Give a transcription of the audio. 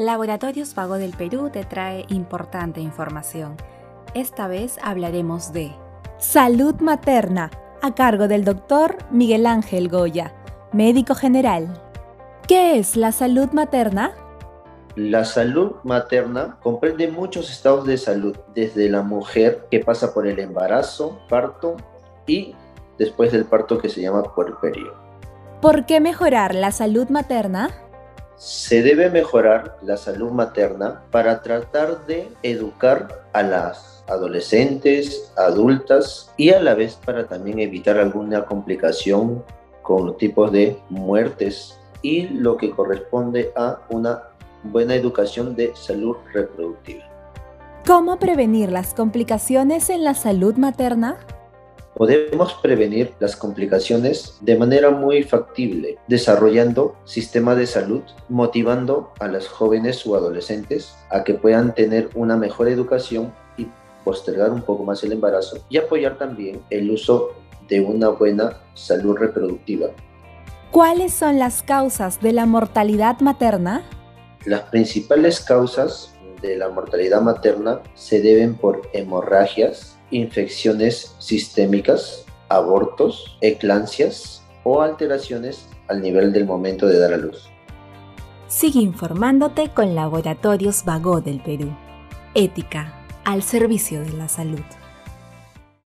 Laboratorios Vago del Perú te trae importante información. Esta vez hablaremos de Salud Materna, a cargo del doctor Miguel Ángel Goya, médico general. ¿Qué es la salud materna? La salud materna comprende muchos estados de salud, desde la mujer que pasa por el embarazo, parto y después del parto que se llama puerperio. ¿Por qué mejorar la salud materna? Se debe mejorar la salud materna para tratar de educar a las adolescentes, adultas y a la vez para también evitar alguna complicación con tipos de muertes y lo que corresponde a una buena educación de salud reproductiva. ¿Cómo prevenir las complicaciones en la salud materna? Podemos prevenir las complicaciones de manera muy factible, desarrollando sistemas de salud, motivando a las jóvenes o adolescentes a que puedan tener una mejor educación y postergar un poco más el embarazo y apoyar también el uso de una buena salud reproductiva. ¿Cuáles son las causas de la mortalidad materna? Las principales causas de la mortalidad materna se deben por hemorragias, infecciones sistémicas, abortos, eclancias o alteraciones al nivel del momento de dar a luz. Sigue informándote con Laboratorios Vago del Perú. Ética al servicio de la salud.